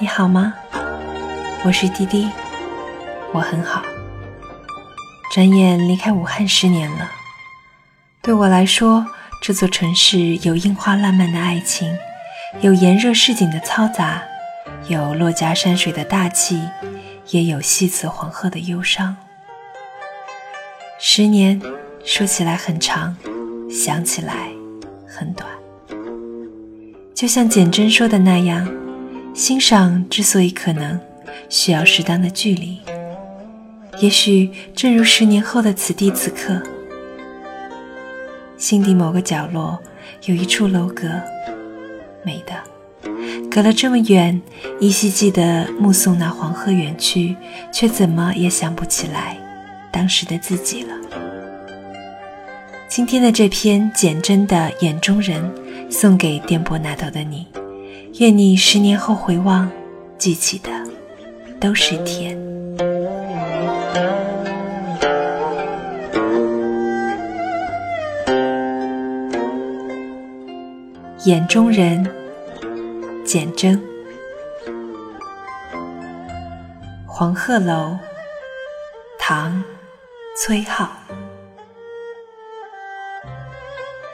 你好吗我是滴滴，我很好。转眼离开武汉十年了，对我来说，这座城市有樱花烂漫的爱情，有炎热市井的嘈杂，有落家山水的大气，也有西辞黄鹤的忧伤。十年说起来很长，想起来很短。就像简真说的那样，欣赏之所以可能。需要适当的距离，也许正如十年后的此地此刻，心底某个角落有一处楼阁，美的，隔了这么远，依稀记得目送那黄鹤远去，却怎么也想不起来当时的自己了。今天的这篇简真的眼中人，送给电波那头的你，愿你十年后回望，记起的。都是甜。眼中人，简真。黄鹤楼，唐，崔颢。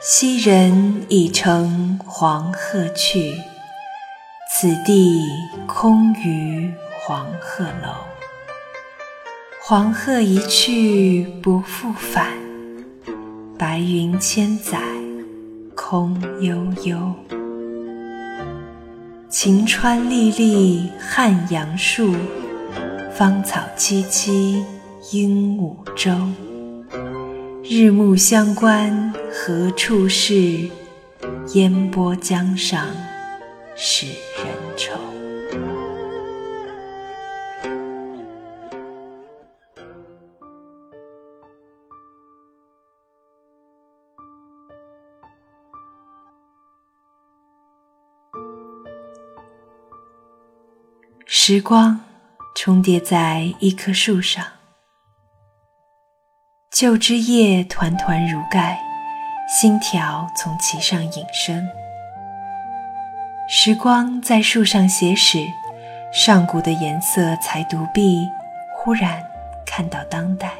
昔人已乘黄鹤去，此地空余。黄鹤楼，黄鹤一去不复返，白云千载空悠悠。晴川历历汉阳树，芳草萋萋鹦鹉洲。日暮乡关何处是？烟波江上使人愁。时光重叠在一棵树上，旧枝叶团团如盖，新条从其上引生。时光在树上写史，上古的颜色才独臂，忽然看到当代。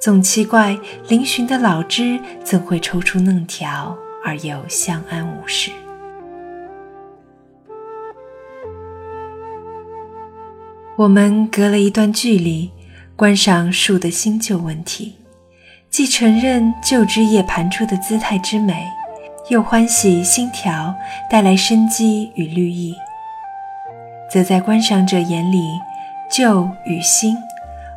总奇怪，嶙峋的老枝怎会抽出嫩条，而又相安无事？我们隔了一段距离，观赏树的新旧问题，既承认旧枝叶盘出的姿态之美，又欢喜新条带来生机与绿意。则在观赏者眼里，旧与新、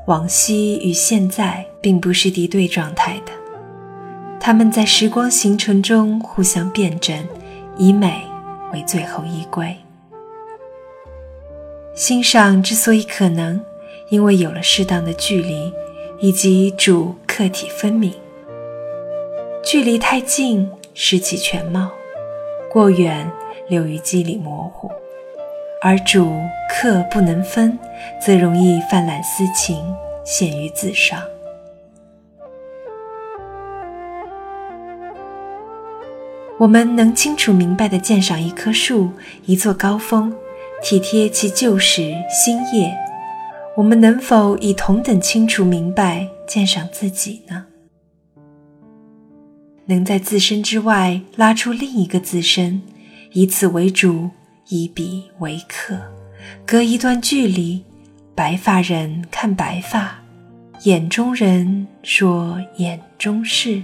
往昔与现在，并不是敌对状态的，它们在时光形成中互相辩证，以美为最后依归。欣赏之所以可能，因为有了适当的距离，以及主客体分明。距离太近，失其全貌；过远，流于肌理模糊。而主客不能分，则容易泛滥私情，陷于自伤。我们能清楚明白地鉴赏一棵树，一座高峰。体贴其旧时新叶，我们能否以同等清楚明白鉴赏自己呢？能在自身之外拉出另一个自身，以此为主，以彼为客，隔一段距离，白发人看白发，眼中人说眼中事，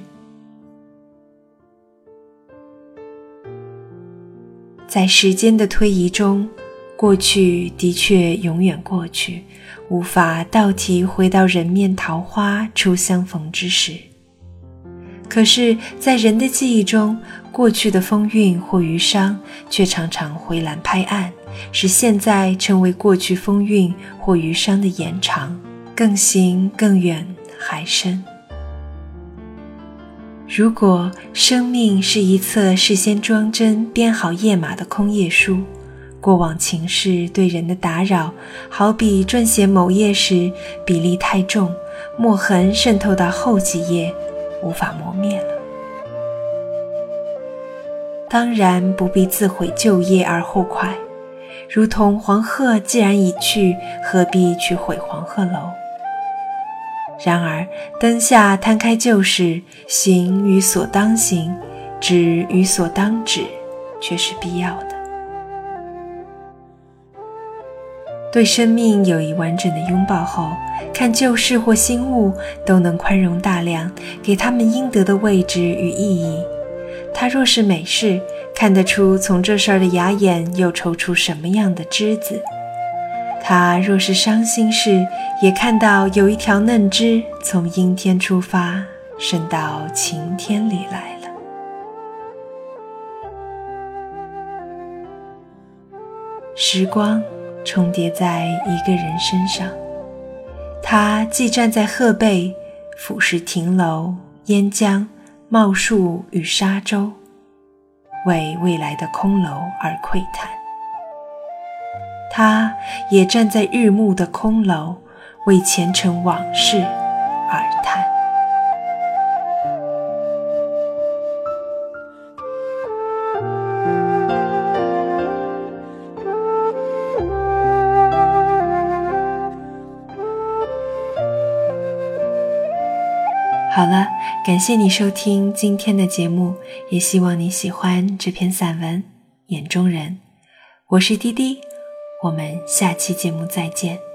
在时间的推移中。过去的确永远过去，无法倒提回到人面桃花初相逢之时。可是，在人的记忆中，过去的风韵或余伤，却常常回澜拍岸，使现在成为过去风韵或余伤的延长，更行更远还深。如果生命是一册事先装帧编好页码的空页书，过往情事对人的打扰，好比撰写某页时比例太重，墨痕渗透到后几页，无法磨灭了。当然不必自毁旧业而后快。如同黄鹤既然已去，何必去毁黄鹤楼？然而灯下摊开旧事，行与所当行，止与所当止，却是必要的。对生命有一完整的拥抱后，看旧事或新物都能宽容大量，给他们应得的位置与意义。它若是美事，看得出从这事儿的牙眼又抽出什么样的枝子；他若是伤心事，也看到有一条嫩枝从阴天出发，伸到晴天里来了。时光。重叠在一个人身上，他既站在鹤背，俯视亭楼、烟江、茂树与沙洲，为未来的空楼而喟叹；他也站在日暮的空楼，为前尘往事而叹。好了，感谢你收听今天的节目，也希望你喜欢这篇散文《眼中人》。我是滴滴，我们下期节目再见。